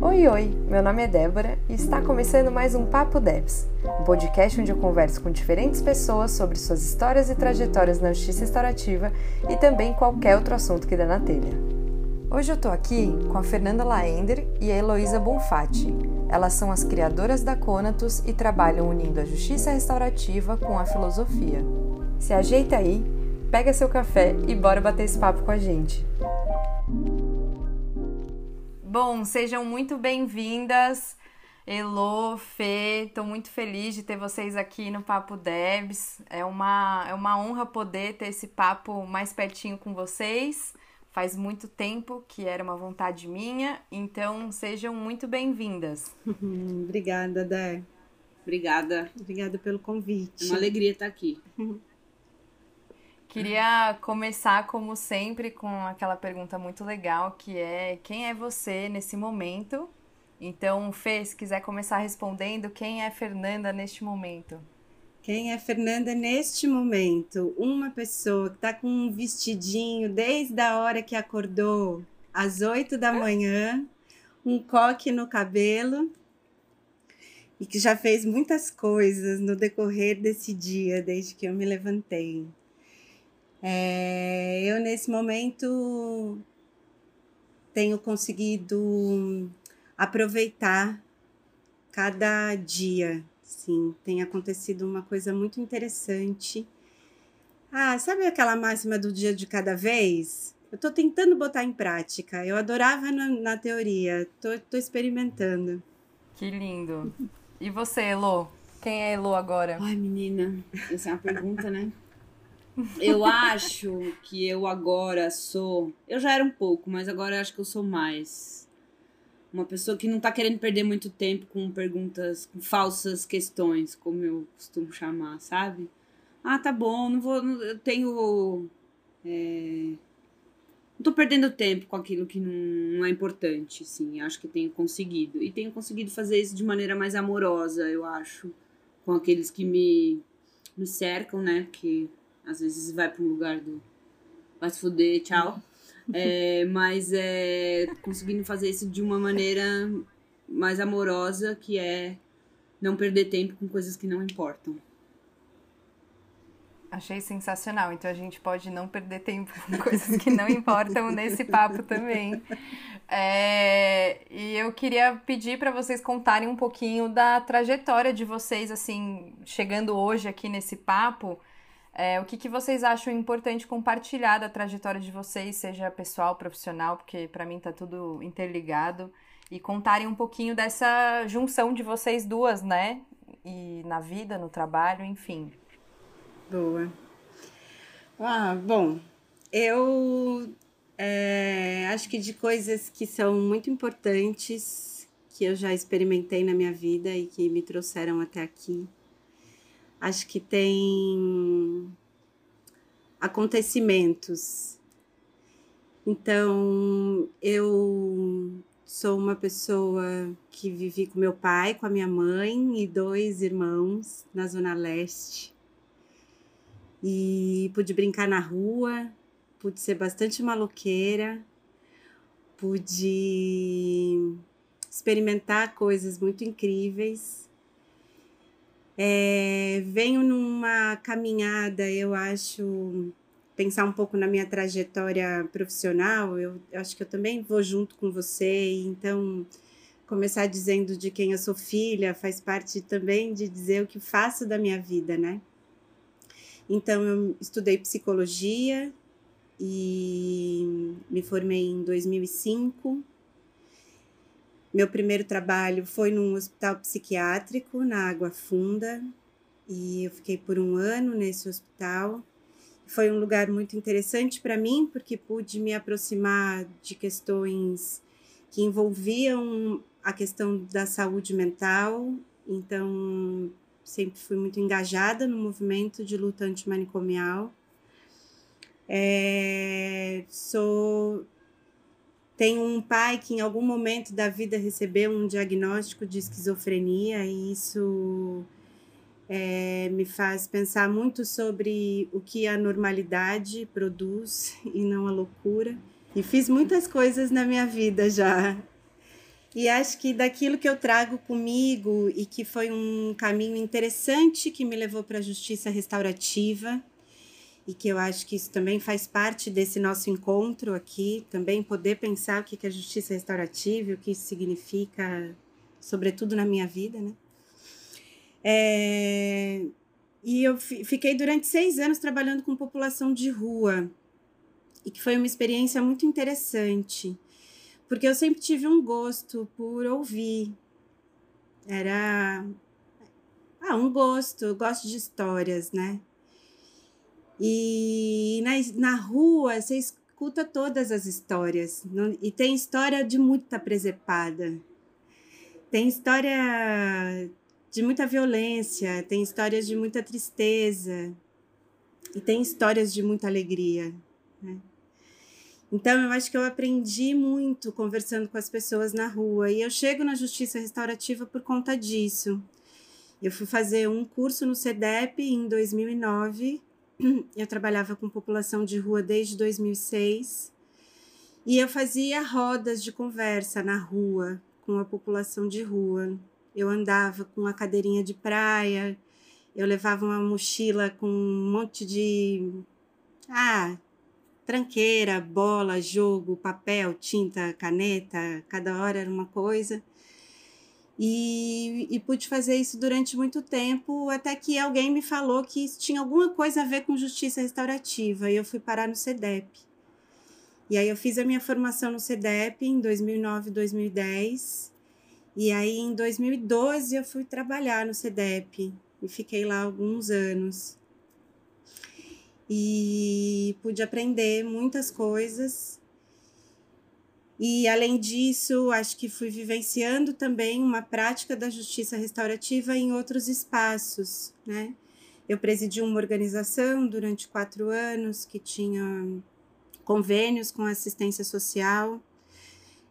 Oi, oi! Meu nome é Débora e está começando mais um Papo Debs, um podcast onde eu converso com diferentes pessoas sobre suas histórias e trajetórias na justiça restaurativa e também qualquer outro assunto que dê na telha. Hoje eu tô aqui com a Fernanda Laender e a Heloísa Bonfatti. Elas são as criadoras da Conatus e trabalham unindo a justiça restaurativa com a filosofia. Se ajeita aí, pega seu café e bora bater esse papo com a gente. Bom, sejam muito bem-vindas, Elo, Fê. Estou muito feliz de ter vocês aqui no Papo Debs. É uma, é uma honra poder ter esse papo mais pertinho com vocês. Faz muito tempo que era uma vontade minha, então sejam muito bem-vindas. Obrigada, Dé. Obrigada. Obrigada pelo convite. Uma alegria estar aqui. Queria começar, como sempre, com aquela pergunta muito legal que é quem é você nesse momento? Então, Fê, se quiser começar respondendo, quem é Fernanda neste momento? Quem é Fernanda neste momento? Uma pessoa que está com um vestidinho desde a hora que acordou, às oito da manhã, um coque no cabelo e que já fez muitas coisas no decorrer desse dia, desde que eu me levantei. É, eu, nesse momento, tenho conseguido aproveitar cada dia. Sim, tem acontecido uma coisa muito interessante. Ah, sabe aquela máxima do dia de cada vez? Eu estou tentando botar em prática. Eu adorava na, na teoria, estou experimentando. Que lindo. E você, Elo? Quem é Elo agora? Ai, menina, essa é uma pergunta, né? Eu acho que eu agora sou. Eu já era um pouco, mas agora eu acho que eu sou mais. Uma pessoa que não tá querendo perder muito tempo com perguntas, com falsas questões, como eu costumo chamar, sabe? Ah, tá bom, não vou. Eu tenho. É, não tô perdendo tempo com aquilo que não, não é importante, sim. Acho que tenho conseguido. E tenho conseguido fazer isso de maneira mais amorosa, eu acho. Com aqueles que me, me cercam, né? Porque às vezes vai para um lugar do vai se fuder, tchau. É, mas é conseguindo fazer isso de uma maneira mais amorosa, que é não perder tempo com coisas que não importam. Achei sensacional. Então a gente pode não perder tempo com coisas que não importam nesse papo também. É, e eu queria pedir para vocês contarem um pouquinho da trajetória de vocês, assim, chegando hoje aqui nesse papo. É, o que, que vocês acham importante compartilhar da trajetória de vocês, seja pessoal, profissional, porque para mim tá tudo interligado, e contarem um pouquinho dessa junção de vocês duas, né? E na vida, no trabalho, enfim. Boa. Ah, bom, eu é, acho que de coisas que são muito importantes, que eu já experimentei na minha vida e que me trouxeram até aqui, acho que tem acontecimentos. Então, eu sou uma pessoa que vivi com meu pai, com a minha mãe e dois irmãos na Zona Leste. E pude brincar na rua, pude ser bastante maloqueira, pude experimentar coisas muito incríveis é, venho numa caminhada, eu acho, pensar um pouco na minha trajetória profissional. Eu, eu acho que eu também vou junto com você, então começar dizendo de quem eu sou filha faz parte também de dizer o que faço da minha vida, né? Então eu estudei psicologia e me formei em 2005 meu primeiro trabalho foi num hospital psiquiátrico na Água Funda e eu fiquei por um ano nesse hospital. Foi um lugar muito interessante para mim porque pude me aproximar de questões que envolviam a questão da saúde mental. Então, sempre fui muito engajada no movimento de luta antimanicomial. É, sou tenho um pai que em algum momento da vida recebeu um diagnóstico de esquizofrenia e isso é, me faz pensar muito sobre o que a normalidade produz e não a loucura. E fiz muitas coisas na minha vida já. E acho que daquilo que eu trago comigo e que foi um caminho interessante que me levou para a justiça restaurativa, e que eu acho que isso também faz parte desse nosso encontro aqui, também poder pensar o que é justiça restaurativa, o que isso significa, sobretudo na minha vida, né? É... E eu fiquei durante seis anos trabalhando com população de rua, e que foi uma experiência muito interessante, porque eu sempre tive um gosto por ouvir. Era ah, um gosto, eu gosto de histórias, né? E na, na rua você escuta todas as histórias. E tem história de muita presepada. Tem história de muita violência, tem histórias de muita tristeza. E tem histórias de muita alegria. Né? Então, eu acho que eu aprendi muito conversando com as pessoas na rua. E eu chego na justiça restaurativa por conta disso. Eu fui fazer um curso no CEDEP em 2009 eu trabalhava com população de rua desde 2006 e eu fazia rodas de conversa na rua com a população de rua. Eu andava com a cadeirinha de praia, eu levava uma mochila com um monte de ah, tranqueira, bola, jogo, papel, tinta, caneta, cada hora era uma coisa. E, e, pude fazer isso durante muito tempo, até que alguém me falou que isso tinha alguma coisa a ver com justiça restaurativa, e eu fui parar no CEDEP. E aí eu fiz a minha formação no CEDEP em 2009, 2010, e aí em 2012 eu fui trabalhar no CEDEP, e fiquei lá alguns anos. E pude aprender muitas coisas, e, além disso, acho que fui vivenciando também uma prática da justiça restaurativa em outros espaços, né? Eu presidi uma organização durante quatro anos que tinha convênios com assistência social.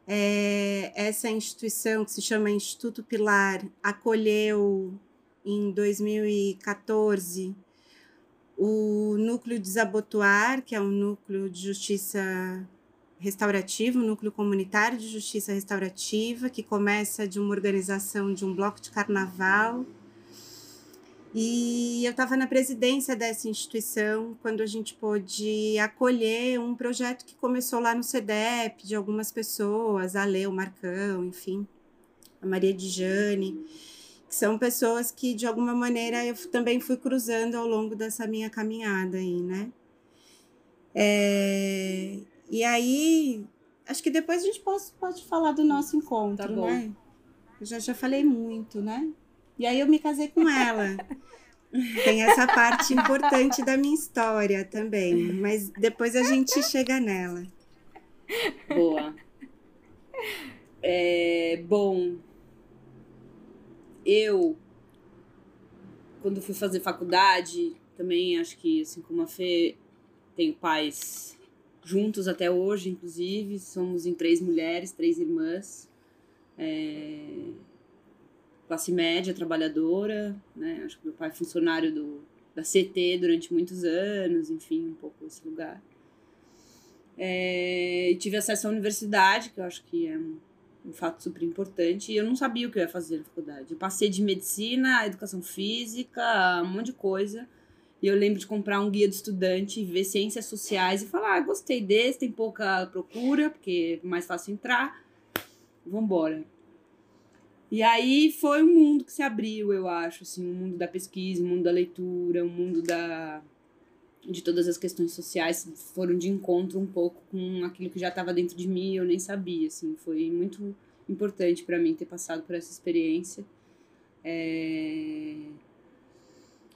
É, essa instituição, que se chama Instituto Pilar, acolheu em 2014 o Núcleo Desabotoar, que é um núcleo de justiça restaurativo, núcleo comunitário de justiça restaurativa, que começa de uma organização de um bloco de carnaval. E eu estava na presidência dessa instituição quando a gente pôde acolher um projeto que começou lá no CEDEP, de algumas pessoas, a Lê, o Marcão, enfim, a Maria de Jane, que são pessoas que, de alguma maneira, eu também fui cruzando ao longo dessa minha caminhada aí, né? É, e aí, acho que depois a gente pode, pode falar do nosso encontro, tá né? Eu já, já falei muito, né? E aí eu me casei com ela. Tem essa parte importante da minha história também, mas depois a gente chega nela. Boa. É, bom, eu, quando fui fazer faculdade, também acho que, assim como a Fê, tenho pais juntos até hoje, inclusive. Somos em três mulheres, três irmãs. É... Classe média, trabalhadora, né? Acho que meu pai é funcionário do, da CT durante muitos anos, enfim, um pouco esse lugar. É... tive acesso à universidade, que eu acho que é um, um fato super importante, e eu não sabia o que eu ia fazer na faculdade. Eu passei de medicina, educação física, um monte de coisa e eu lembro de comprar um guia do estudante, ver ciências sociais e falar: ah, gostei desse, tem pouca procura, porque é mais fácil entrar, vambora. E aí foi um mundo que se abriu, eu acho, assim, o um mundo da pesquisa, o um mundo da leitura, o um mundo da de todas as questões sociais foram de encontro um pouco com aquilo que já estava dentro de mim, eu nem sabia, assim, foi muito importante para mim ter passado por essa experiência. É...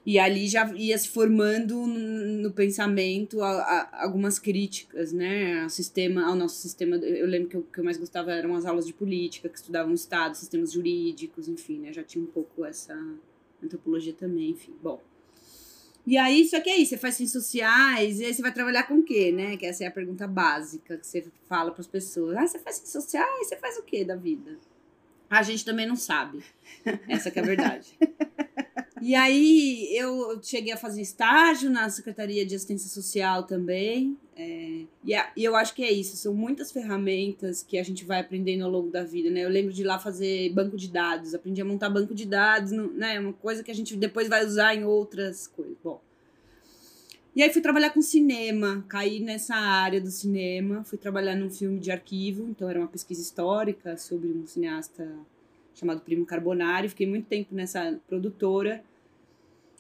E ali já ia se formando no pensamento a, a, algumas críticas, né, ao sistema, ao nosso sistema. Eu lembro que o que eu mais gostava eram as aulas de política, que estudavam o Estado, sistemas jurídicos, enfim, né, já tinha um pouco essa antropologia também, enfim. Bom. E aí, só que isso, você faz ciências sociais, e aí você vai trabalhar com o quê, né? Que essa é a pergunta básica que você fala para as pessoas. Ah, você faz ciências sociais, você faz o quê da vida? A gente também não sabe. Essa é a verdade. E aí eu cheguei a fazer estágio na Secretaria de Assistência Social também. É, e, a, e, eu acho que é isso, são muitas ferramentas que a gente vai aprendendo ao longo da vida, né? Eu lembro de ir lá fazer banco de dados, aprendi a montar banco de dados, né? Uma coisa que a gente depois vai usar em outras coisas. Bom. E aí fui trabalhar com cinema, caí nessa área do cinema, fui trabalhar num filme de arquivo, então era uma pesquisa histórica sobre um cineasta chamado Primo Carbonari, fiquei muito tempo nessa produtora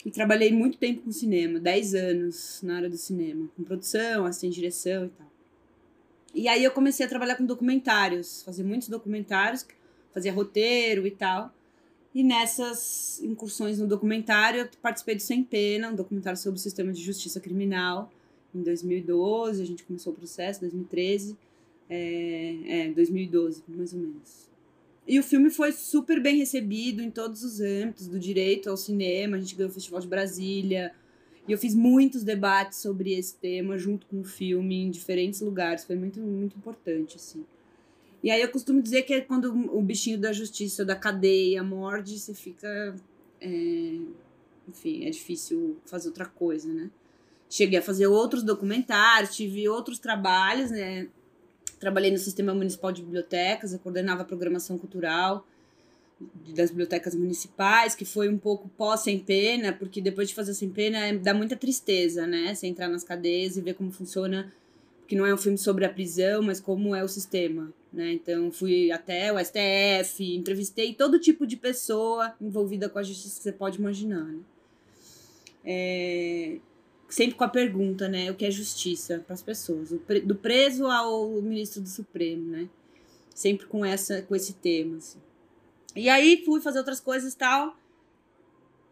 e trabalhei muito tempo com cinema, 10 anos na área do cinema, com produção, assistente direção e tal. E aí eu comecei a trabalhar com documentários, fazer muitos documentários, fazia roteiro e tal. E nessas incursões no documentário, eu participei do Sem Pena, um documentário sobre o sistema de justiça criminal, em 2012. A gente começou o processo, 2013. É, é 2012, mais ou menos. E o filme foi super bem recebido em todos os âmbitos, do direito ao cinema, a gente ganhou o Festival de Brasília. E eu fiz muitos debates sobre esse tema junto com o filme em diferentes lugares, foi muito, muito importante, assim. E aí eu costumo dizer que é quando o bichinho da justiça, da cadeia, morde, você fica. É... Enfim, é difícil fazer outra coisa, né? Cheguei a fazer outros documentários, tive outros trabalhos, né? Trabalhei no Sistema Municipal de Bibliotecas, eu coordenava a programação cultural das bibliotecas municipais, que foi um pouco pós sem pena, porque depois de fazer sem pena é, dá muita tristeza, né? Você entrar nas cadeias e ver como funciona, porque não é um filme sobre a prisão, mas como é o sistema, né? Então fui até o STF, entrevistei todo tipo de pessoa envolvida com a justiça que você pode imaginar, né? É, sempre com a pergunta, né? O que é justiça para as pessoas, do preso ao ministro do Supremo, né? Sempre com essa, com esse tema. Assim. E aí fui fazer outras coisas e tal.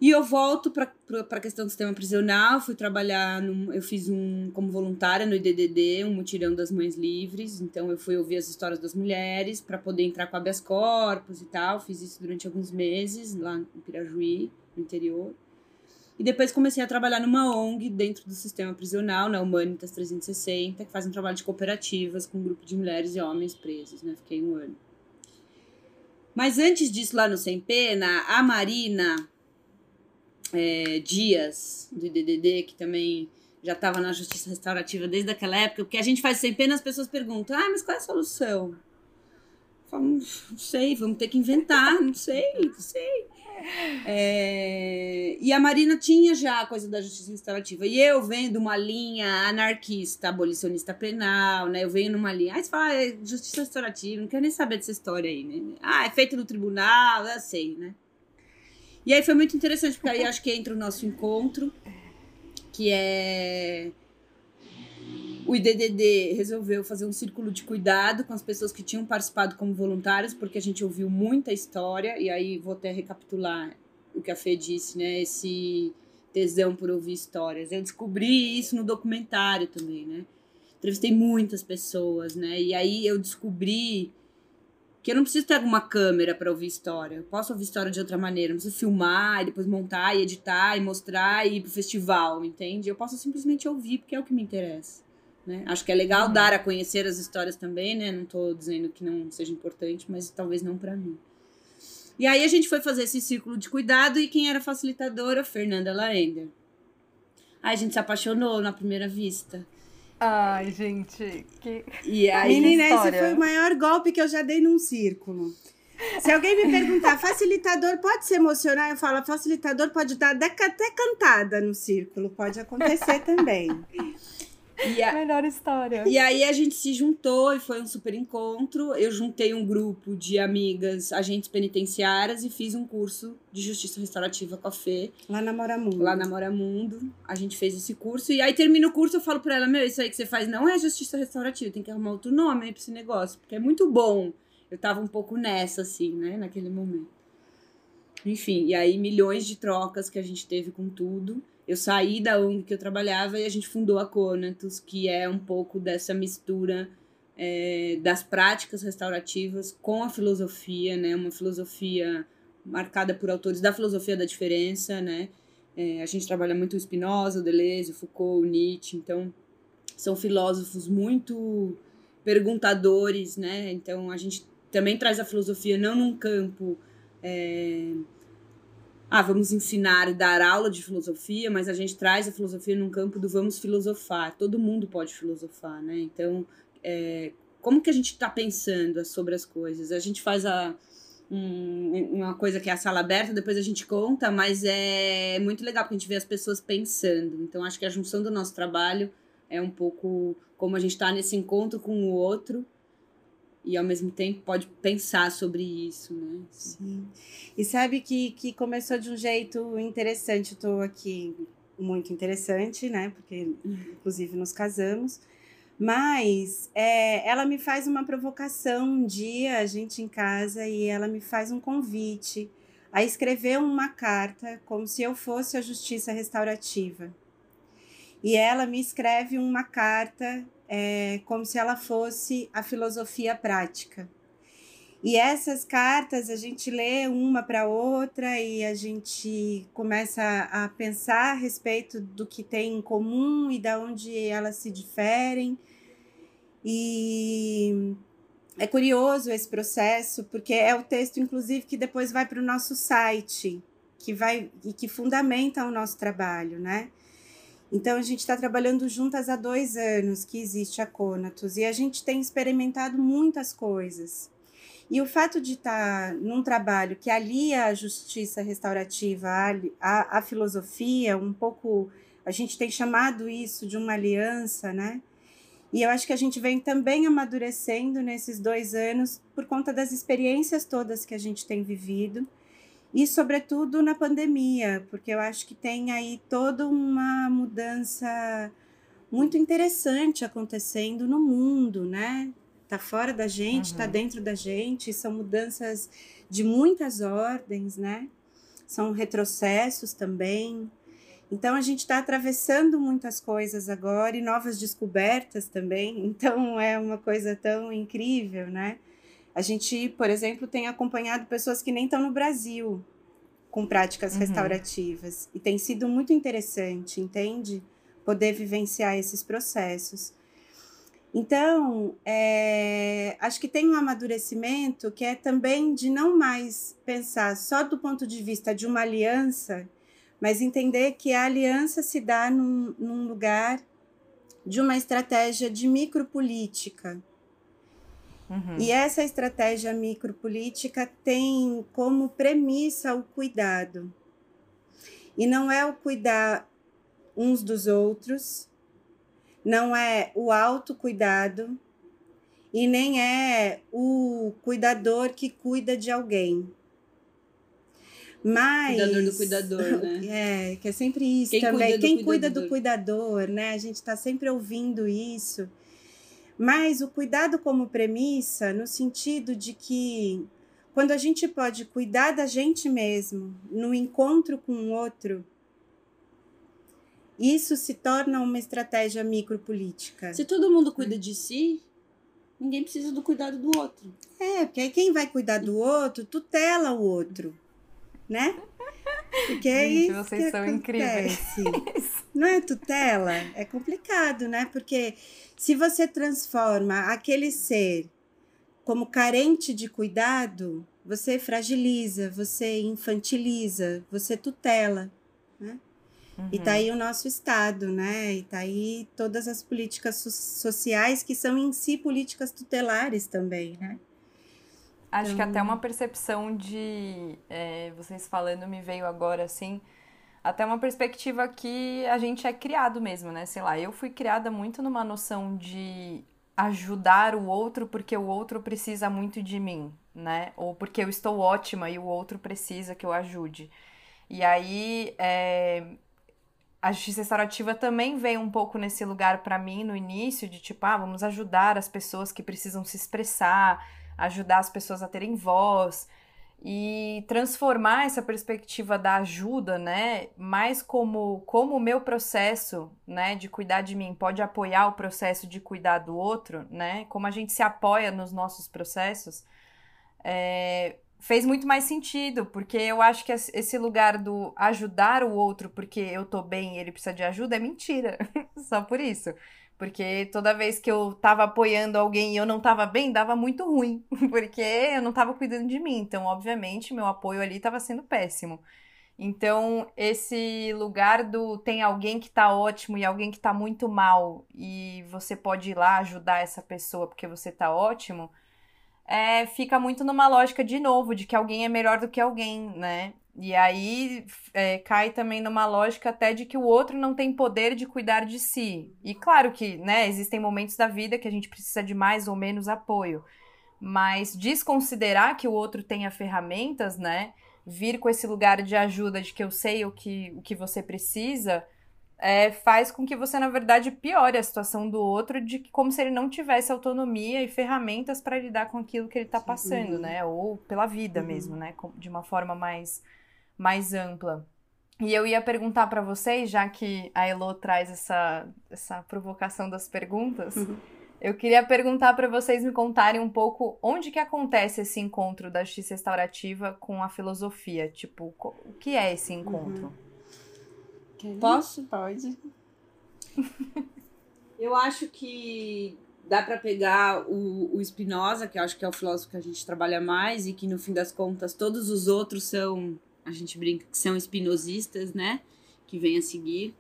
E eu volto para a questão do sistema prisional, fui trabalhar, num, eu fiz um como voluntária no IDDD, um mutirão das mães livres, então eu fui ouvir as histórias das mulheres para poder entrar com habeas corpus e tal, fiz isso durante alguns meses lá em Pirajuí, no interior. E depois comecei a trabalhar numa ONG dentro do sistema prisional, na Humanitas 360, que faz um trabalho de cooperativas com um grupo de mulheres e homens presos, né? Fiquei um ano. Mas antes disso, lá no Sem Pena, a Marina é, Dias, do IDDD, que também já estava na justiça restaurativa desde aquela época, porque a gente faz Sem Pena, as pessoas perguntam, ah, mas qual é a solução? Falo, não sei, vamos ter que inventar, não sei, não sei. É, e a Marina tinha já a coisa da justiça restaurativa. E eu vendo uma linha anarquista, abolicionista penal, né? Eu venho numa linha. Aí você fala, ah, é justiça restaurativa, não quero nem saber dessa história aí, né? Ah, é feito no tribunal, eu sei, né? E aí foi muito interessante, porque aí acho que entra o nosso encontro, que é o IDDD resolveu fazer um círculo de cuidado com as pessoas que tinham participado como voluntários, porque a gente ouviu muita história, e aí vou até recapitular o que a Fê disse, né? Esse tesão por ouvir histórias. Eu descobri isso no documentário também, né? Entrevistei muitas pessoas, né? E aí eu descobri que eu não preciso ter alguma câmera para ouvir história. Eu posso ouvir história de outra maneira. não preciso filmar e depois montar e editar e mostrar e ir pro festival, entende? Eu posso simplesmente ouvir porque é o que me interessa. Né? Acho que é legal uhum. dar a conhecer as histórias também, né? Não estou dizendo que não seja importante, mas talvez não para mim. E aí a gente foi fazer esse círculo de cuidado e quem era facilitadora? Fernanda Laender. Aí a gente se apaixonou na primeira vista. Ai, gente, que. E aí, Menina, esse foi o maior golpe que eu já dei num círculo. Se alguém me perguntar, facilitador pode se emocionar? Eu falo, facilitador pode dar até cantada no círculo, pode acontecer também. E a... Melhor história. E aí a gente se juntou e foi um super encontro. Eu juntei um grupo de amigas, agentes penitenciárias e fiz um curso de justiça restaurativa com a Fê. Lá na Mora Mundo. Lá na Mora Mundo. A gente fez esse curso. E aí termina o curso, eu falo pra ela, meu, isso aí que você faz não é justiça restaurativa, tem que arrumar outro nome aí pra esse negócio, porque é muito bom. Eu tava um pouco nessa, assim, né, naquele momento. Enfim, e aí milhões de trocas que a gente teve com tudo eu saí da ONG que eu trabalhava e a gente fundou a Conatus, que é um pouco dessa mistura é, das práticas restaurativas com a filosofia, né? Uma filosofia marcada por autores da filosofia da diferença, né? É, a gente trabalha muito o Spinoza, o Deleuze, o Foucault, o Nietzsche, então são filósofos muito perguntadores, né? Então a gente também traz a filosofia não num campo é, ah, vamos ensinar e dar aula de filosofia, mas a gente traz a filosofia num campo do vamos filosofar. Todo mundo pode filosofar, né? Então, é, como que a gente está pensando sobre as coisas? A gente faz a, um, uma coisa que é a sala aberta, depois a gente conta, mas é muito legal porque a gente vê as pessoas pensando. Então, acho que a junção do nosso trabalho é um pouco como a gente está nesse encontro com o outro e ao mesmo tempo pode pensar sobre isso, né? Sim. E sabe que, que começou de um jeito interessante, estou aqui muito interessante, né? Porque inclusive nos casamos. Mas é, ela me faz uma provocação um dia, a gente em casa, e ela me faz um convite a escrever uma carta como se eu fosse a justiça restaurativa. E ela me escreve uma carta é, como se ela fosse a filosofia prática. E essas cartas a gente lê uma para outra e a gente começa a pensar a respeito do que tem em comum e da onde elas se diferem. E é curioso esse processo, porque é o texto, inclusive, que depois vai para o nosso site, que vai e que fundamenta o nosso trabalho, né? Então, a gente está trabalhando juntas há dois anos que existe a Conatus e a gente tem experimentado muitas coisas. E o fato de estar tá num trabalho que alia a justiça restaurativa à, à, filosofia, um pouco, a gente tem chamado isso de uma aliança, né? E eu acho que a gente vem também amadurecendo nesses dois anos por conta das experiências todas que a gente tem vivido e, sobretudo, na pandemia, porque eu acho que tem aí toda uma mudança muito interessante acontecendo no mundo, né? Tá fora da gente, tá uhum. tá dentro da gente, são mudanças de muitas ordens, né? São retrocessos também. Então a gente está atravessando muitas coisas agora e novas descobertas também. Então é uma coisa tão incrível, né? A gente, por exemplo, tem acompanhado pessoas que nem estão no Brasil com práticas uhum. restaurativas. E tem sido muito interessante, entende? Poder vivenciar esses processos. Então, é, acho que tem um amadurecimento que é também de não mais pensar só do ponto de vista de uma aliança, mas entender que a aliança se dá num, num lugar de uma estratégia de micropolítica, Uhum. E essa estratégia micropolítica tem como premissa o cuidado. E não é o cuidar uns dos outros, não é o autocuidado e nem é o cuidador que cuida de alguém. Mas. Cuidador do cuidador, né? É, que é sempre isso Quem também. Cuida Quem cuida do cuidador, né? A gente está sempre ouvindo isso. Mas o cuidado como premissa, no sentido de que quando a gente pode cuidar da gente mesmo no encontro com o outro, isso se torna uma estratégia micropolítica. Se todo mundo cuida de si, ninguém precisa do cuidado do outro. É, porque aí quem vai cuidar do outro tutela o outro, né? Porque é Gente, isso vocês que são acontece. incríveis. Não é tutela? É complicado, né? Porque se você transforma aquele ser como carente de cuidado, você fragiliza, você infantiliza, você tutela, né? Uhum. E tá aí o nosso Estado, né? E tá aí todas as políticas so sociais que são em si políticas tutelares também, né? Acho então... que até uma percepção de. É, vocês falando me veio agora assim. Até uma perspectiva que a gente é criado mesmo, né? Sei lá, eu fui criada muito numa noção de ajudar o outro porque o outro precisa muito de mim, né? Ou porque eu estou ótima e o outro precisa que eu ajude. E aí, é, a justiça restaurativa também veio um pouco nesse lugar para mim no início, de tipo, ah, vamos ajudar as pessoas que precisam se expressar, ajudar as pessoas a terem voz e transformar essa perspectiva da ajuda, né, mais como como o meu processo, né, de cuidar de mim pode apoiar o processo de cuidar do outro, né, como a gente se apoia nos nossos processos, é, fez muito mais sentido, porque eu acho que esse lugar do ajudar o outro porque eu tô bem e ele precisa de ajuda é mentira, só por isso. Porque toda vez que eu tava apoiando alguém e eu não tava bem, dava muito ruim. Porque eu não tava cuidando de mim. Então, obviamente, meu apoio ali tava sendo péssimo. Então, esse lugar do tem alguém que tá ótimo e alguém que tá muito mal e você pode ir lá ajudar essa pessoa porque você tá ótimo, é, fica muito numa lógica de novo, de que alguém é melhor do que alguém, né? E aí é, cai também numa lógica até de que o outro não tem poder de cuidar de si. E claro que, né, existem momentos da vida que a gente precisa de mais ou menos apoio. Mas desconsiderar que o outro tenha ferramentas, né? vir com esse lugar de ajuda, de que eu sei o que, o que você precisa, é, faz com que você, na verdade, piore a situação do outro, de que, como se ele não tivesse autonomia e ferramentas para lidar com aquilo que ele está passando, né? Ou pela vida uhum. mesmo, né? De uma forma mais, mais ampla. E eu ia perguntar para vocês, já que a Elo traz essa, essa provocação das perguntas. Uhum. Eu queria perguntar para vocês me contarem um pouco onde que acontece esse encontro da justiça restaurativa com a filosofia. Tipo, o que é esse encontro? Uhum. Posso? Pode. eu acho que dá para pegar o, o Spinoza, que eu acho que é o filósofo que a gente trabalha mais, e que no fim das contas todos os outros são, a gente brinca que são espinosistas, né? Que vem a seguir.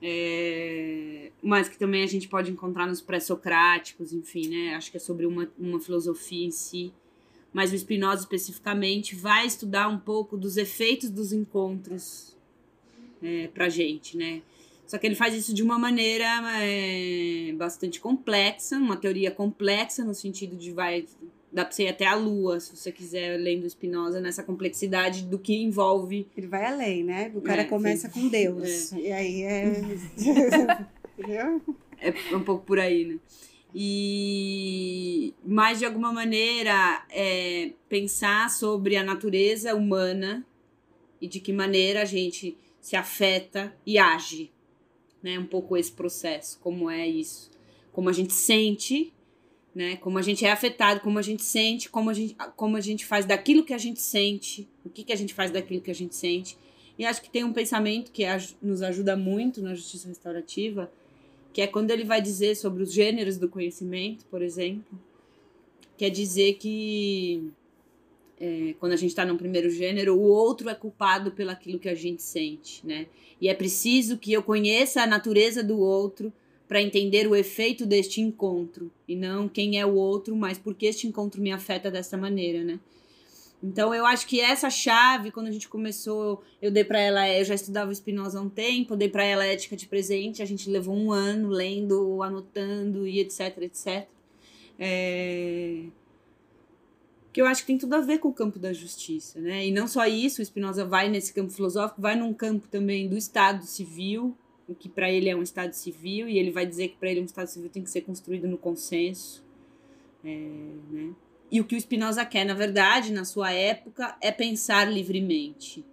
É, mas que também a gente pode encontrar nos pré-socráticos, enfim, né? Acho que é sobre uma, uma filosofia em si. Mas o Spinoza especificamente vai estudar um pouco dos efeitos dos encontros é, pra gente, né? Só que ele faz isso de uma maneira é, bastante complexa, uma teoria complexa, no sentido de vai Dá pra você ir até a lua, se você quiser, lendo Spinoza, nessa complexidade do que envolve. Ele vai além, né? O cara é, começa sim. com Deus. É. E aí é. É um pouco por aí, né? E, mas de alguma maneira, é, pensar sobre a natureza humana e de que maneira a gente se afeta e age, né? Um pouco esse processo, como é isso, como a gente sente né? Como a gente é afetado, como a gente sente, como a gente, como a gente faz daquilo que a gente sente, o que, que a gente faz daquilo que a gente sente. E acho que tem um pensamento que nos ajuda muito na justiça restaurativa, que é quando ele vai dizer sobre os gêneros do conhecimento, por exemplo, quer dizer que é, quando a gente está no primeiro gênero, o outro é culpado pelo aquilo que a gente sente, né? E é preciso que eu conheça a natureza do outro para entender o efeito deste encontro e não quem é o outro, mas por que este encontro me afeta dessa maneira, né? Então eu acho que essa chave, quando a gente começou, eu dei para ela, eu já estudava Spinoza há um tempo, dei para ela ética de presente, a gente levou um ano lendo, anotando e etc, etc. É... Que eu acho que tem tudo a ver com o campo da justiça, né? E não só isso, o Spinoza vai nesse campo filosófico, vai num campo também do Estado civil, o que para ele é um Estado civil, e ele vai dizer que para ele um Estado civil tem que ser construído no consenso. É, né? E o que o Spinoza quer, na verdade, na sua época, é pensar livremente.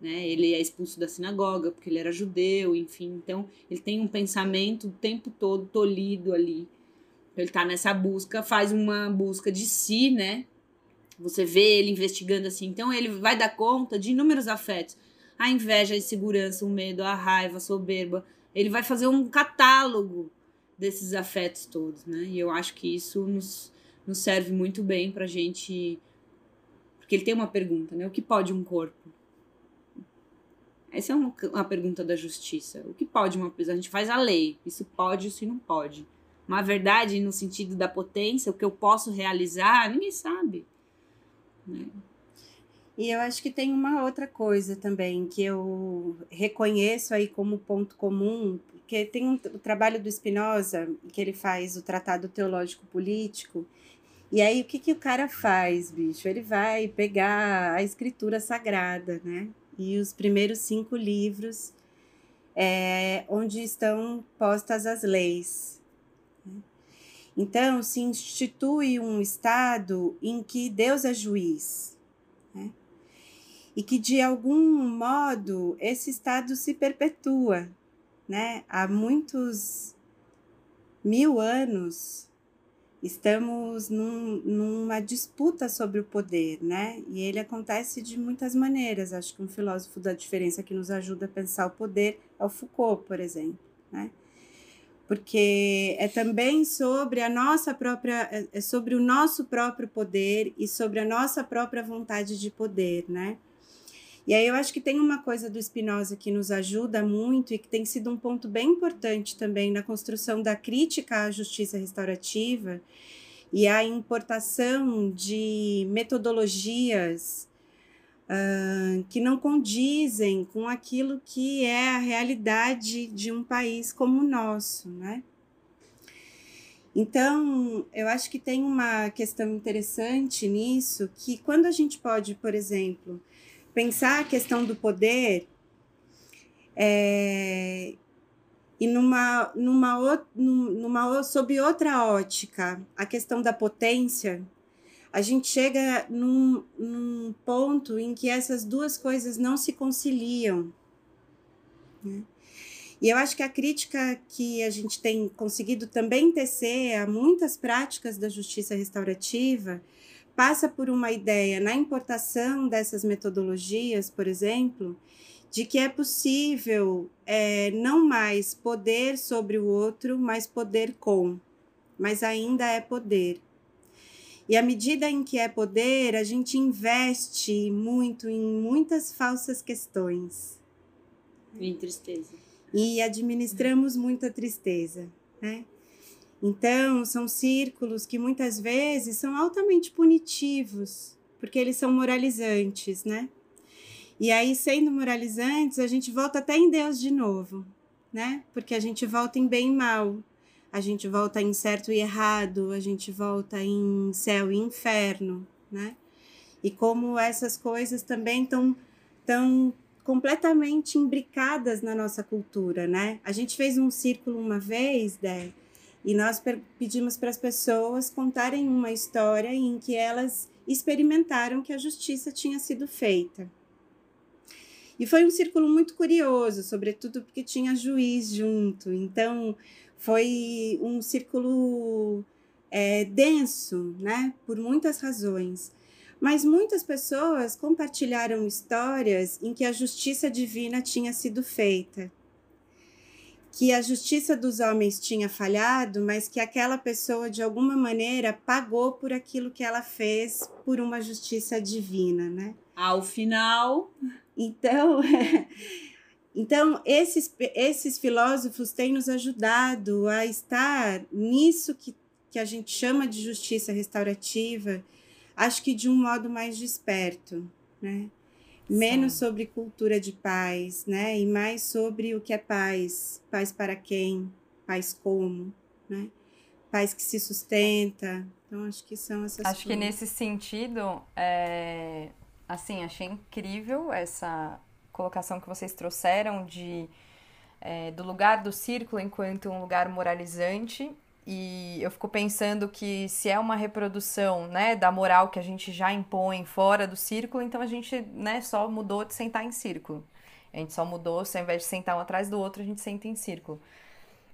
Né? Ele é expulso da sinagoga porque ele era judeu, enfim. Então, ele tem um pensamento o tempo todo tolhido ali. Ele está nessa busca, faz uma busca de si, né? Você vê ele investigando assim. Então, ele vai dar conta de inúmeros afetos a inveja, a insegurança, o medo, a raiva, a soberba. Ele vai fazer um catálogo desses afetos todos, né? E eu acho que isso nos, nos serve muito bem pra gente. Porque ele tem uma pergunta, né? O que pode um corpo? Essa é uma, uma pergunta da justiça. O que pode uma pessoa? A gente faz a lei. Isso pode, isso não pode. Uma verdade no sentido da potência, o que eu posso realizar, ninguém sabe. Né? E eu acho que tem uma outra coisa também que eu reconheço aí como ponto comum, porque tem um, o trabalho do Spinoza, que ele faz o Tratado Teológico Político, e aí o que, que o cara faz, bicho? Ele vai pegar a escritura sagrada, né? E os primeiros cinco livros é, onde estão postas as leis. Né? Então, se institui um Estado em que Deus é juiz. Né? E que de algum modo esse estado se perpetua, né? Há muitos mil anos estamos num, numa disputa sobre o poder, né? E ele acontece de muitas maneiras. Acho que um filósofo da diferença que nos ajuda a pensar o poder é o Foucault, por exemplo, né? Porque é também sobre a nossa própria, é, é sobre o nosso próprio poder e sobre a nossa própria vontade de poder, né? E aí eu acho que tem uma coisa do Spinoza que nos ajuda muito e que tem sido um ponto bem importante também na construção da crítica à justiça restaurativa e a importação de metodologias uh, que não condizem com aquilo que é a realidade de um país como o nosso, né? Então, eu acho que tem uma questão interessante nisso, que quando a gente pode, por exemplo, pensar a questão do poder é, e numa, numa, numa, sob outra ótica, a questão da potência, a gente chega num, num ponto em que essas duas coisas não se conciliam. Né? E eu acho que a crítica que a gente tem conseguido também tecer a muitas práticas da justiça restaurativa passa por uma ideia na importação dessas metodologias, por exemplo, de que é possível é, não mais poder sobre o outro, mas poder com, mas ainda é poder. E à medida em que é poder, a gente investe muito em muitas falsas questões. Em tristeza. E administramos muita tristeza, né? Então, são círculos que muitas vezes são altamente punitivos, porque eles são moralizantes, né? E aí, sendo moralizantes, a gente volta até em Deus de novo, né? Porque a gente volta em bem e mal, a gente volta em certo e errado, a gente volta em céu e inferno, né? E como essas coisas também estão tão completamente imbricadas na nossa cultura, né? A gente fez um círculo uma vez, Dé, e nós pedimos para as pessoas contarem uma história em que elas experimentaram que a justiça tinha sido feita. E foi um círculo muito curioso, sobretudo porque tinha juiz junto. Então, foi um círculo é, denso, né? Por muitas razões. Mas muitas pessoas compartilharam histórias em que a justiça divina tinha sido feita. Que a justiça dos homens tinha falhado, mas que aquela pessoa, de alguma maneira, pagou por aquilo que ela fez por uma justiça divina, né? Ao final. Então. Então, esses, esses filósofos têm nos ajudado a estar nisso que, que a gente chama de justiça restaurativa, acho que de um modo mais desperto, né? Menos Sim. sobre cultura de paz, né? E mais sobre o que é paz. Paz para quem? Paz como, né? Paz que se sustenta. Então, acho que são essas Acho coisas. que nesse sentido, é... assim, achei incrível essa colocação que vocês trouxeram de é, do lugar do círculo enquanto um lugar moralizante e eu fico pensando que se é uma reprodução né, da moral que a gente já impõe fora do círculo, então a gente né, só mudou de sentar em círculo. A gente só mudou, se ao invés de sentar um atrás do outro, a gente senta em círculo.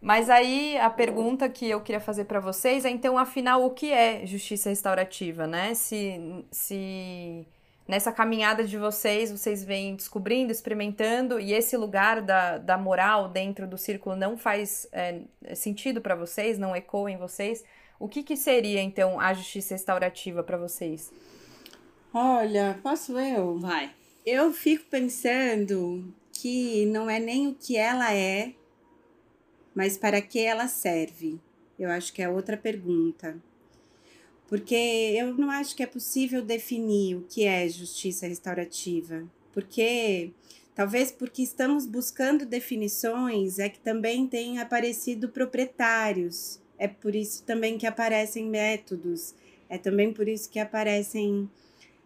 Mas aí a pergunta que eu queria fazer para vocês é então, afinal, o que é justiça restaurativa, né? Se, se nessa caminhada de vocês, vocês vêm descobrindo, experimentando, e esse lugar da, da moral dentro do círculo não faz é, sentido para vocês, não ecoa em vocês, o que, que seria, então, a justiça restaurativa para vocês? Olha, posso eu? Vai. Eu fico pensando que não é nem o que ela é, mas para que ela serve. Eu acho que é outra pergunta porque eu não acho que é possível definir o que é justiça restaurativa, porque talvez porque estamos buscando definições é que também tem aparecido proprietários, é por isso também que aparecem métodos, é também por isso que aparecem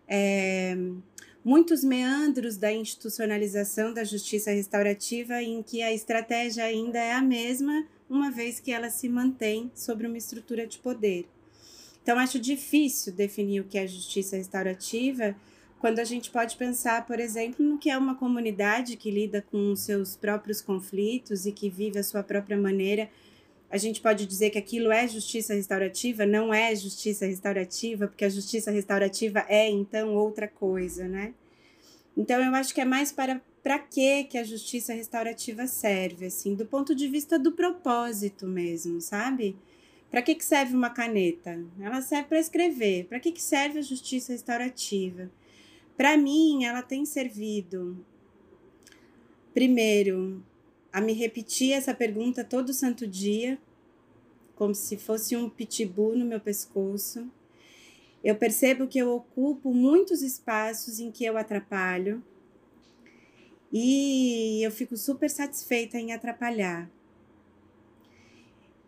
é, muitos meandros da institucionalização da justiça restaurativa em que a estratégia ainda é a mesma, uma vez que ela se mantém sobre uma estrutura de poder. Então, acho difícil definir o que é justiça restaurativa quando a gente pode pensar, por exemplo, no que é uma comunidade que lida com seus próprios conflitos e que vive a sua própria maneira. A gente pode dizer que aquilo é justiça restaurativa, não é justiça restaurativa, porque a justiça restaurativa é então outra coisa, né? Então eu acho que é mais para para que que a justiça restaurativa serve, assim, do ponto de vista do propósito mesmo, sabe? Para que, que serve uma caneta? Ela serve para escrever. Para que, que serve a justiça restaurativa? Para mim, ela tem servido, primeiro, a me repetir essa pergunta todo santo dia, como se fosse um pitbull no meu pescoço. Eu percebo que eu ocupo muitos espaços em que eu atrapalho e eu fico super satisfeita em atrapalhar.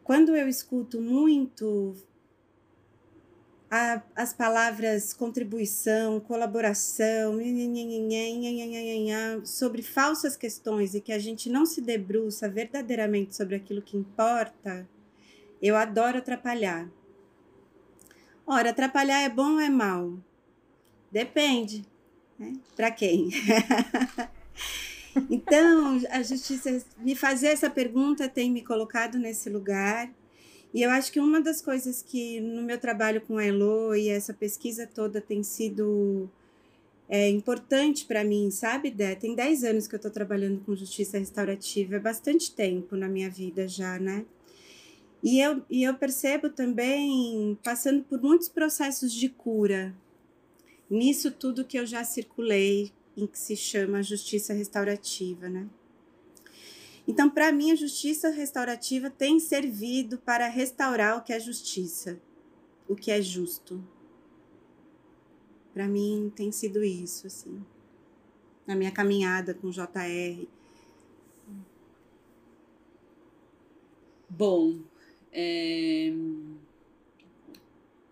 Quando eu escuto muito a, as palavras contribuição, colaboração, sobre falsas questões e que a gente não se debruça verdadeiramente sobre aquilo que importa, eu adoro atrapalhar. Ora, atrapalhar é bom ou é mal? Depende. Né? Para quem? Então, a justiça, me fazer essa pergunta tem me colocado nesse lugar. E eu acho que uma das coisas que no meu trabalho com a Elo e essa pesquisa toda tem sido é, importante para mim, sabe, Dé? Tem 10 anos que eu estou trabalhando com justiça restaurativa, é bastante tempo na minha vida já, né? E eu, e eu percebo também, passando por muitos processos de cura, nisso tudo que eu já circulei, em que se chama justiça restaurativa, né? Então, para mim, a justiça restaurativa tem servido para restaurar o que é justiça, o que é justo. Para mim, tem sido isso, assim, na minha caminhada com JR. Bom, é...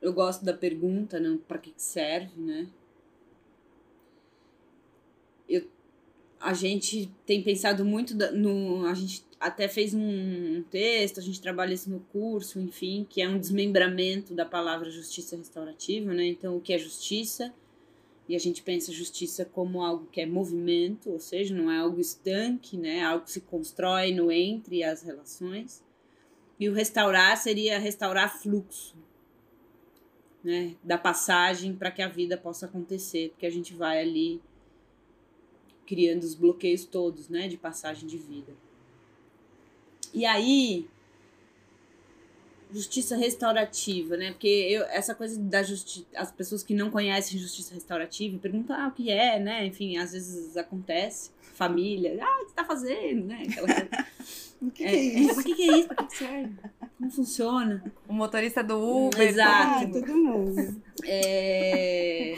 Eu gosto da pergunta, né? Para que serve, né? Eu... A gente tem pensado muito no. A gente até fez um texto, a gente trabalha isso no curso, enfim, que é um desmembramento da palavra justiça restaurativa, né? Então, o que é justiça? E a gente pensa justiça como algo que é movimento, ou seja, não é algo estanque, né? Algo que se constrói no entre as relações. E o restaurar seria restaurar fluxo, né, da passagem para que a vida possa acontecer, porque a gente vai ali criando os bloqueios todos, né, de passagem de vida. E aí, justiça restaurativa, né? Porque eu, essa coisa da justiça, as pessoas que não conhecem justiça restaurativa perguntam ah, o que é, né? Enfim, às vezes acontece, família, ah, o que você tá fazendo, né? Aquela coisa. O que, é, que é isso? o que, que é isso? Pra que serve? Como funciona? O motorista do Uber. Exato. Ah, todo mundo. É...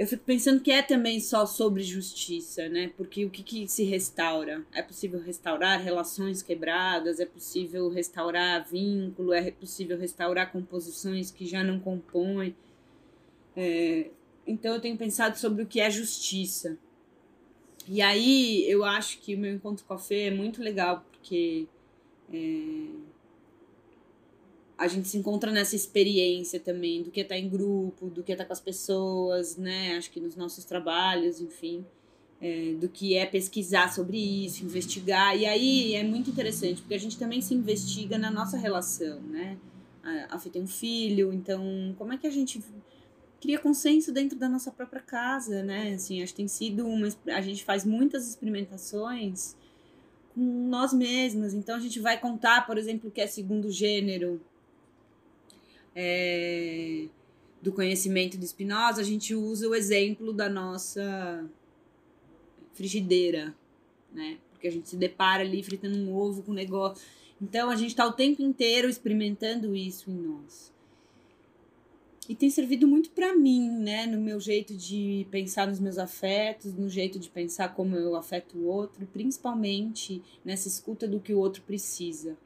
Eu fico pensando que é também só sobre justiça, né? Porque o que, que se restaura? É possível restaurar relações quebradas? É possível restaurar vínculo? É possível restaurar composições que já não compõem? É... Então eu tenho pensado sobre o que é justiça. E aí eu acho que o meu encontro com a Fê é muito legal, porque é, a gente se encontra nessa experiência também do que é estar em grupo, do que é estar com as pessoas, né? Acho que nos nossos trabalhos, enfim, é, do que é pesquisar sobre isso, investigar. E aí é muito interessante, porque a gente também se investiga na nossa relação, né? A, a Fê tem um filho, então como é que a gente cria consenso dentro da nossa própria casa, né? Assim, acho que tem sido uma. A gente faz muitas experimentações com nós mesmas. Então a gente vai contar, por exemplo, o que é segundo gênero é, do conhecimento de Spinoza, a gente usa o exemplo da nossa frigideira, né? Porque a gente se depara ali fritando um ovo com um negócio. Então a gente está o tempo inteiro experimentando isso em nós. E tem servido muito para mim, né? No meu jeito de pensar nos meus afetos, no jeito de pensar como eu afeto o outro, principalmente nessa escuta do que o outro precisa.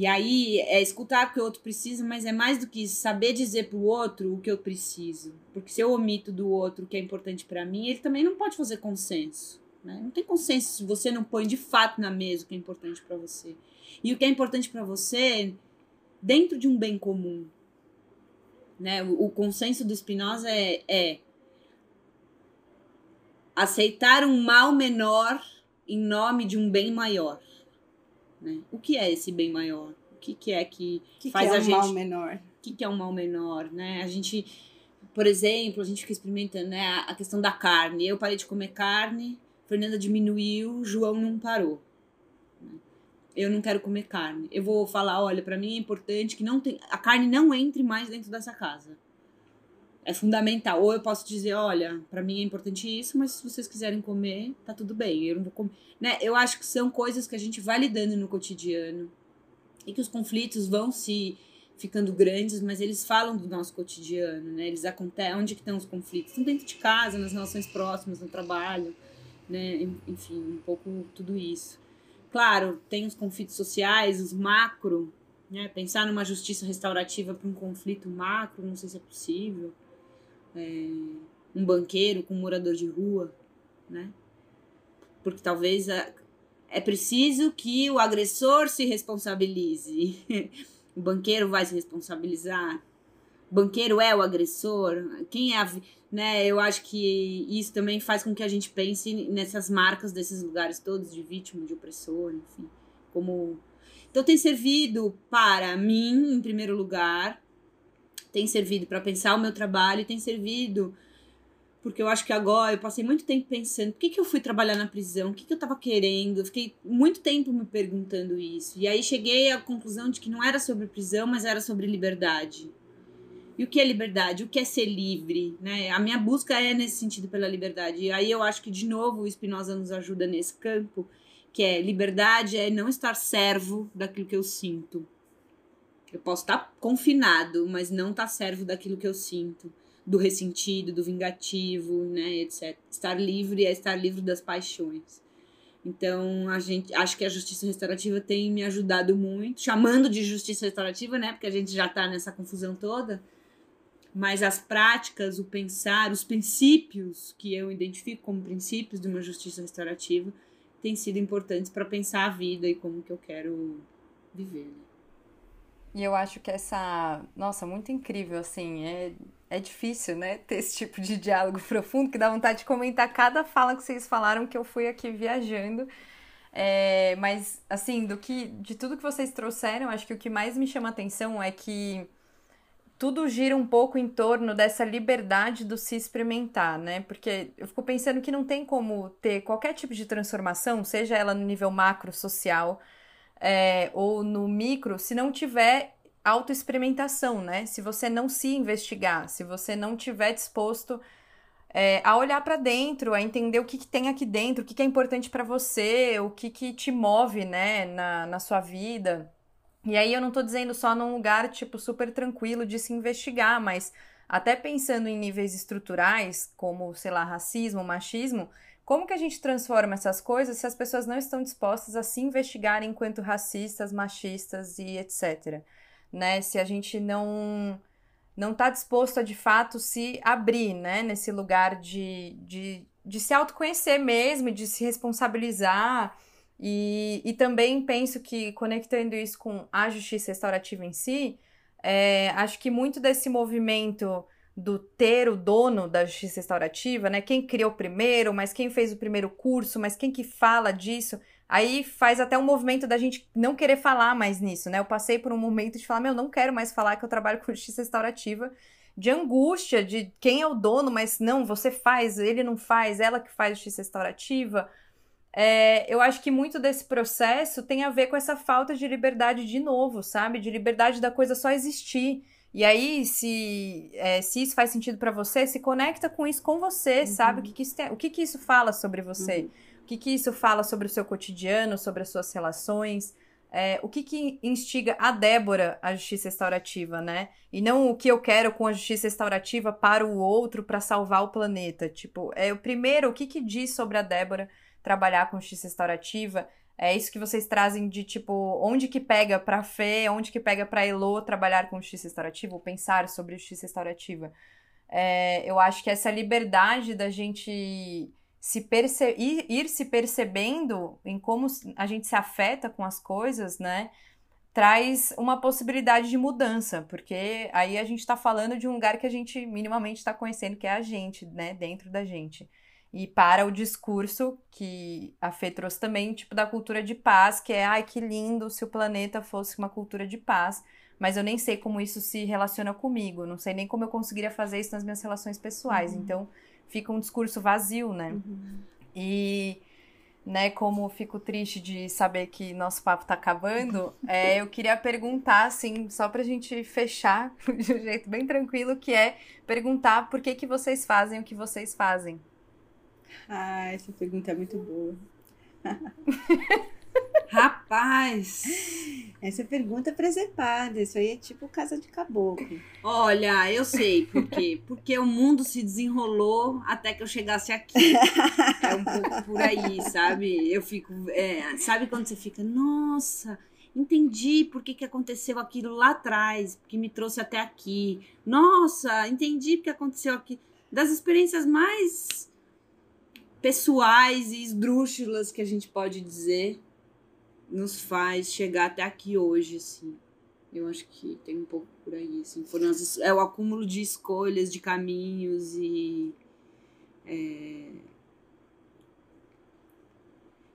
E aí é escutar o que o outro precisa, mas é mais do que isso, saber dizer pro outro o que eu preciso. Porque se eu omito do outro o que é importante para mim, ele também não pode fazer consenso. Né? Não tem consenso se você não põe de fato na mesa o que é importante para você. E o que é importante para você dentro de um bem comum, né? O, o consenso do Spinoza é, é aceitar um mal menor em nome de um bem maior. Né? O que é esse bem maior? O que, que é que, que faz que é a um gente. mal menor? O que, que é um mal menor? Né? A gente, por exemplo, a gente fica experimentando né, a, a questão da carne. Eu parei de comer carne, Fernanda diminuiu, João não parou eu não quero comer carne. Eu vou falar, olha, para mim é importante que não tem, a carne não entre mais dentro dessa casa. É fundamental. Ou eu posso dizer, olha, para mim é importante isso, mas se vocês quiserem comer, tá tudo bem. Eu não vou comer. Né? Eu acho que são coisas que a gente vai lidando no cotidiano e que os conflitos vão se ficando grandes, mas eles falam do nosso cotidiano, né? Eles acontecem, onde que estão os conflitos? Estão dentro de casa, nas relações próximas, no trabalho, né? Enfim, um pouco tudo isso. Claro, tem os conflitos sociais, os macro, né? Pensar numa justiça restaurativa para um conflito macro, não sei se é possível. É, um banqueiro com um morador de rua, né? Porque talvez a, é preciso que o agressor se responsabilize. o banqueiro vai se responsabilizar. O banqueiro é o agressor. Quem é a, né? Eu acho que isso também faz com que a gente pense nessas marcas desses lugares todos de vítima, de opressor, enfim, como então tem servido para mim, em primeiro lugar, tem servido para pensar o meu trabalho, tem servido porque eu acho que agora eu passei muito tempo pensando por que, que eu fui trabalhar na prisão, o que, que eu estava querendo, eu fiquei muito tempo me perguntando isso. E aí cheguei à conclusão de que não era sobre prisão, mas era sobre liberdade. E o que é liberdade? O que é ser livre? Né? A minha busca é nesse sentido pela liberdade. E aí eu acho que, de novo, o Spinoza nos ajuda nesse campo, que é liberdade é não estar servo daquilo que eu sinto. Eu posso estar confinado, mas não estar servo daquilo que eu sinto, do ressentido, do vingativo, né, etc. Estar livre é estar livre das paixões. Então, a gente acho que a justiça restaurativa tem me ajudado muito, chamando de justiça restaurativa, né, porque a gente já está nessa confusão toda. Mas as práticas, o pensar, os princípios que eu identifico como princípios de uma justiça restaurativa têm sido importantes para pensar a vida e como que eu quero viver. Né? E eu acho que essa, nossa, muito incrível, assim, é, é difícil, né, ter esse tipo de diálogo profundo, que dá vontade de comentar cada fala que vocês falaram que eu fui aqui viajando. É, mas, assim, do que, de tudo que vocês trouxeram, acho que o que mais me chama atenção é que tudo gira um pouco em torno dessa liberdade do se experimentar, né? Porque eu fico pensando que não tem como ter qualquer tipo de transformação, seja ela no nível macro social é, ou no micro, se não tiver autoexperimentação, né? Se você não se investigar, se você não tiver disposto é, a olhar para dentro, a entender o que, que, tem aqui dentro, o que, que é importante para você, o que, que te move, né, na, na sua vida. E aí eu não tô dizendo só num lugar, tipo, super tranquilo de se investigar, mas até pensando em níveis estruturais, como, sei lá, racismo, machismo, como que a gente transforma essas coisas se as pessoas não estão dispostas a se investigar enquanto racistas, machistas e etc. Né? Se a gente não não está disposto a de fato se abrir, né, nesse lugar de, de, de se autoconhecer mesmo, de se responsabilizar e, e também penso que, conectando isso com a justiça restaurativa em si, é, acho que muito desse movimento do ter o dono da justiça restaurativa, né? Quem criou primeiro, mas quem fez o primeiro curso, mas quem que fala disso, aí faz até um movimento da gente não querer falar mais nisso, né? Eu passei por um momento de falar, meu, não quero mais falar que eu trabalho com justiça restaurativa, de angústia, de quem é o dono, mas não, você faz, ele não faz, ela que faz justiça restaurativa é, eu acho que muito desse processo tem a ver com essa falta de liberdade de novo, sabe? De liberdade da coisa só existir. E aí, se, é, se isso faz sentido para você, se conecta com isso com você, uhum. sabe? O, que, que, isso tem, o que, que isso fala sobre você? Uhum. O que, que isso fala sobre o seu cotidiano, sobre as suas relações? É, o que, que instiga a Débora a justiça restaurativa, né? E não o que eu quero com a justiça restaurativa para o outro para salvar o planeta. Tipo, é o primeiro, o que, que diz sobre a Débora trabalhar com justiça restaurativa. É isso que vocês trazem de tipo, onde que pega para Fê, onde que pega para Elo trabalhar com justiça restaurativa, ou pensar sobre justiça restaurativa. É, eu acho que essa liberdade da gente se perce ir, ir, se percebendo em como a gente se afeta com as coisas, né? Traz uma possibilidade de mudança, porque aí a gente está falando de um lugar que a gente minimamente está conhecendo, que é a gente, né? Dentro da gente e para o discurso que a Fê trouxe também, tipo da cultura de paz, que é, ai, que lindo se o planeta fosse uma cultura de paz, mas eu nem sei como isso se relaciona comigo, não sei nem como eu conseguiria fazer isso nas minhas relações pessoais, uhum. então fica um discurso vazio, né? Uhum. E né, como fico triste de saber que nosso papo tá acabando, é, eu queria perguntar, assim, só pra gente fechar de um jeito bem tranquilo, que é perguntar por que, que vocês fazem o que vocês fazem. Ah, essa pergunta é muito boa. Rapaz! Essa pergunta é preservada. Isso aí é tipo casa de caboclo. Olha, eu sei por quê. Porque o mundo se desenrolou até que eu chegasse aqui. É um pouco por aí, sabe? Eu fico. É, sabe quando você fica, nossa, entendi por que, que aconteceu aquilo lá atrás, que me trouxe até aqui. Nossa, entendi porque aconteceu aqui. Das experiências mais pessoais e esdrúxulas que a gente pode dizer nos faz chegar até aqui hoje, assim. Eu acho que tem um pouco por aí, assim. Foram as, é o acúmulo de escolhas, de caminhos e. É,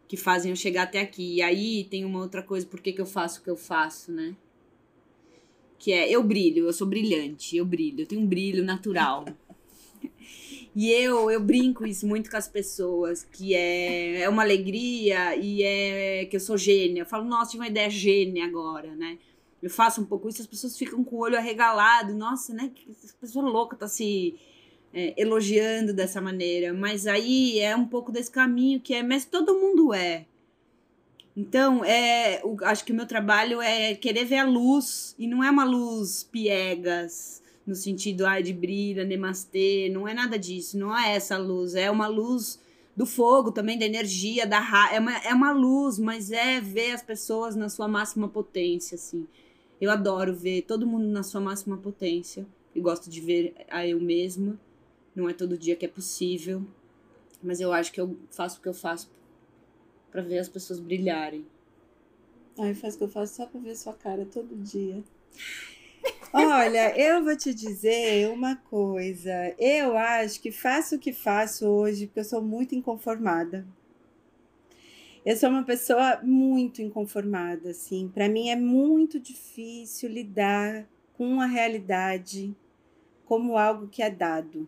que fazem eu chegar até aqui. E aí tem uma outra coisa, por que, que eu faço o que eu faço, né? Que é, eu brilho, eu sou brilhante, eu brilho, eu tenho um brilho natural. E eu, eu brinco isso muito com as pessoas, que é, é uma alegria e é que eu sou gênia. Eu falo, nossa, tive uma ideia gênia agora, né? Eu faço um pouco isso, as pessoas ficam com o olho arregalado. Nossa, né? Que pessoa louca tá se é, elogiando dessa maneira. Mas aí é um pouco desse caminho que é, mas todo mundo é. Então, é, o, acho que o meu trabalho é querer ver a luz, e não é uma luz piegas, no sentido ah, de brilha, namastê, não é nada disso, não é essa luz, é uma luz do fogo também, da energia, da ra... é, uma, é uma luz, mas é ver as pessoas na sua máxima potência, assim. Eu adoro ver todo mundo na sua máxima potência e gosto de ver a eu mesma. Não é todo dia que é possível, mas eu acho que eu faço o que eu faço para ver as pessoas brilharem. Eu faço o que eu faço só para ver sua cara todo dia. Olha, eu vou te dizer uma coisa. Eu acho que faço o que faço hoje porque eu sou muito inconformada. Eu sou uma pessoa muito inconformada, assim. Para mim é muito difícil lidar com a realidade como algo que é dado.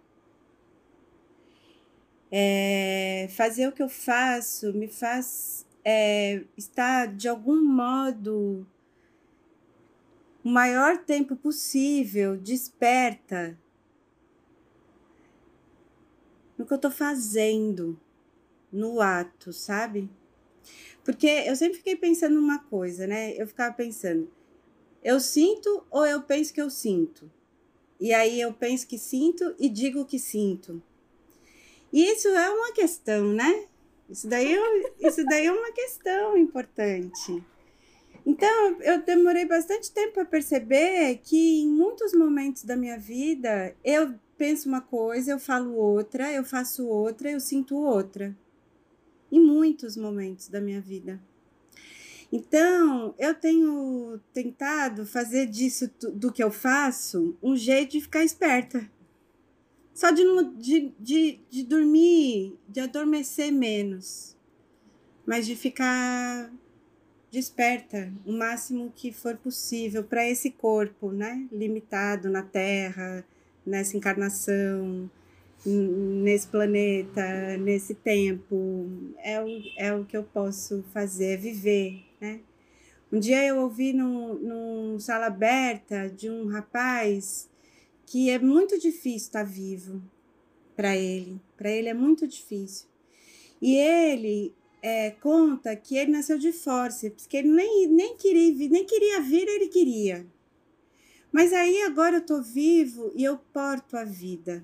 É, fazer o que eu faço me faz é, estar de algum modo o maior tempo possível desperta no que eu tô fazendo, no ato, sabe? Porque eu sempre fiquei pensando numa coisa, né? Eu ficava pensando, eu sinto ou eu penso que eu sinto? E aí eu penso que sinto e digo que sinto. E isso é uma questão, né? Isso daí, é isso daí é uma questão importante. Então, eu demorei bastante tempo para perceber que em muitos momentos da minha vida eu penso uma coisa, eu falo outra, eu faço outra, eu sinto outra. Em muitos momentos da minha vida. Então, eu tenho tentado fazer disso do que eu faço um jeito de ficar esperta. Só de, de, de, de dormir, de adormecer menos. Mas de ficar desperta o máximo que for possível para esse corpo, né? Limitado na Terra, nessa encarnação, nesse planeta, nesse tempo. É o, é o que eu posso fazer, é viver, né? Um dia eu ouvi num, num sala aberta de um rapaz que é muito difícil estar tá vivo para ele. Para ele é muito difícil. E ele é, conta que ele nasceu de fórceps, que ele nem, nem, queria, nem queria vir, ele queria. Mas aí agora eu tô vivo e eu porto a vida.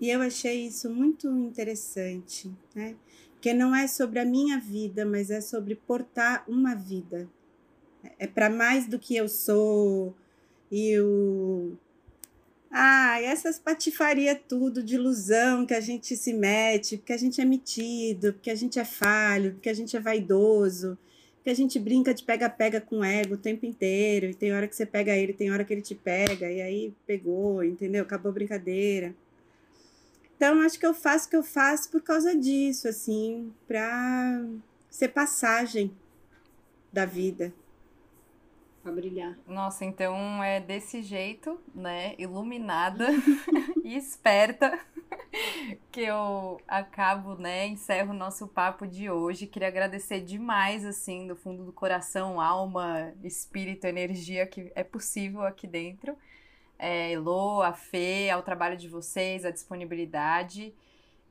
E eu achei isso muito interessante, né? Porque não é sobre a minha vida, mas é sobre portar uma vida. É para mais do que eu sou e o ah, essas patifaria tudo de ilusão que a gente se mete, porque a gente é metido, porque a gente é falho, porque a gente é vaidoso, porque a gente brinca de pega-pega com ego o tempo inteiro, e tem hora que você pega ele, tem hora que ele te pega, e aí pegou, entendeu? Acabou a brincadeira. Então, acho que eu faço o que eu faço por causa disso, assim, pra ser passagem da vida para brilhar. Nossa, então é desse jeito, né? Iluminada e esperta que eu acabo, né, encerro o nosso papo de hoje. Queria agradecer demais, assim, do fundo do coração, alma, espírito, energia que é possível aqui dentro. É, Elô, a Fê, ao trabalho de vocês, a disponibilidade.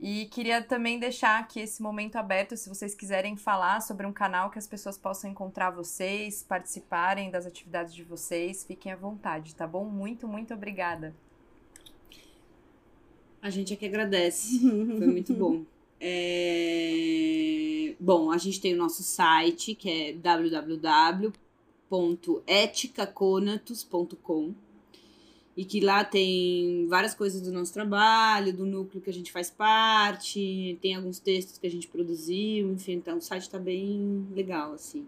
E queria também deixar aqui esse momento aberto, se vocês quiserem falar sobre um canal que as pessoas possam encontrar vocês, participarem das atividades de vocês, fiquem à vontade, tá bom? Muito, muito obrigada. A gente é que agradece, foi muito bom. É... Bom, a gente tem o nosso site que é www.eticaconatus.com e que lá tem várias coisas do nosso trabalho, do núcleo que a gente faz parte, tem alguns textos que a gente produziu, enfim, então o site tá bem legal, assim.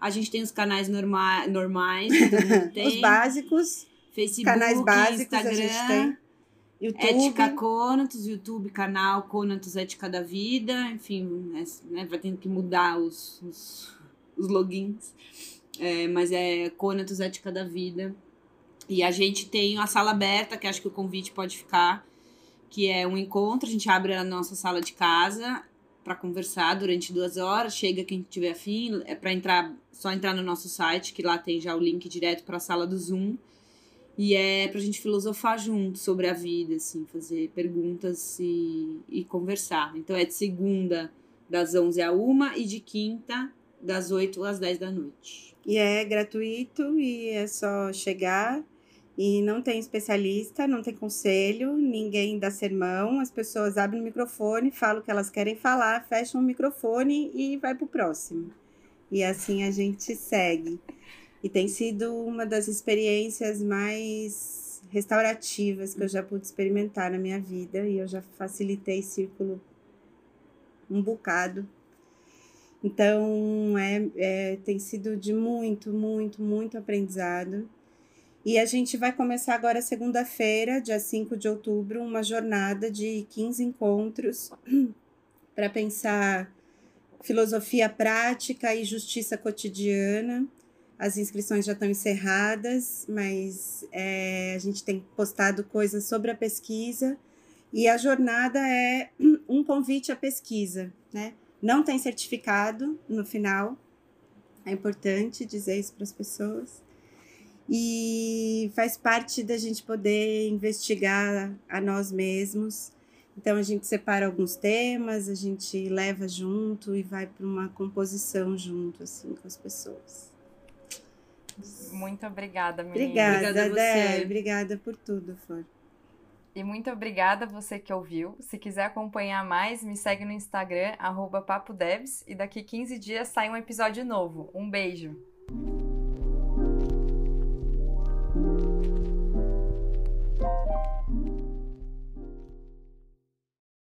A gente tem os canais norma normais, tem. os básicos. Facebook, canais básicos Instagram, a gente tem. YouTube. Ética Conatos, YouTube, canal Conatos Ética da Vida, enfim, né, vai tendo que mudar os, os, os logins. É, mas é Conatos Ética da Vida. E a gente tem a sala aberta, que acho que o convite pode ficar, que é um encontro. A gente abre a nossa sala de casa para conversar durante duas horas. Chega quem tiver afim. É para entrar, só entrar no nosso site, que lá tem já o link direto para a sala do Zoom. E é pra gente filosofar junto sobre a vida, assim, fazer perguntas e, e conversar. Então é de segunda, das 11 à 1 e de quinta, das 8 às 10 da noite. E é gratuito e é só chegar e não tem especialista, não tem conselho, ninguém dá sermão, as pessoas abrem o microfone, falam o que elas querem falar, fecham o microfone e vai pro próximo. E assim a gente segue. E tem sido uma das experiências mais restaurativas que eu já pude experimentar na minha vida e eu já facilitei círculo um bocado. Então, é, é, tem sido de muito, muito, muito aprendizado. E a gente vai começar agora segunda-feira, dia 5 de outubro, uma jornada de 15 encontros para pensar filosofia prática e justiça cotidiana. As inscrições já estão encerradas, mas é, a gente tem postado coisas sobre a pesquisa. E a jornada é um convite à pesquisa, né? Não tem certificado no final, é importante dizer isso para as pessoas e faz parte da gente poder investigar a nós mesmos. Então a gente separa alguns temas, a gente leva junto e vai para uma composição junto assim com as pessoas. Muito obrigada, menina. Obrigada, obrigada Dé. Obrigada por tudo, Flor. E muito obrigada você que ouviu. Se quiser acompanhar mais, me segue no Instagram, papodebs, e daqui 15 dias sai um episódio novo. Um beijo!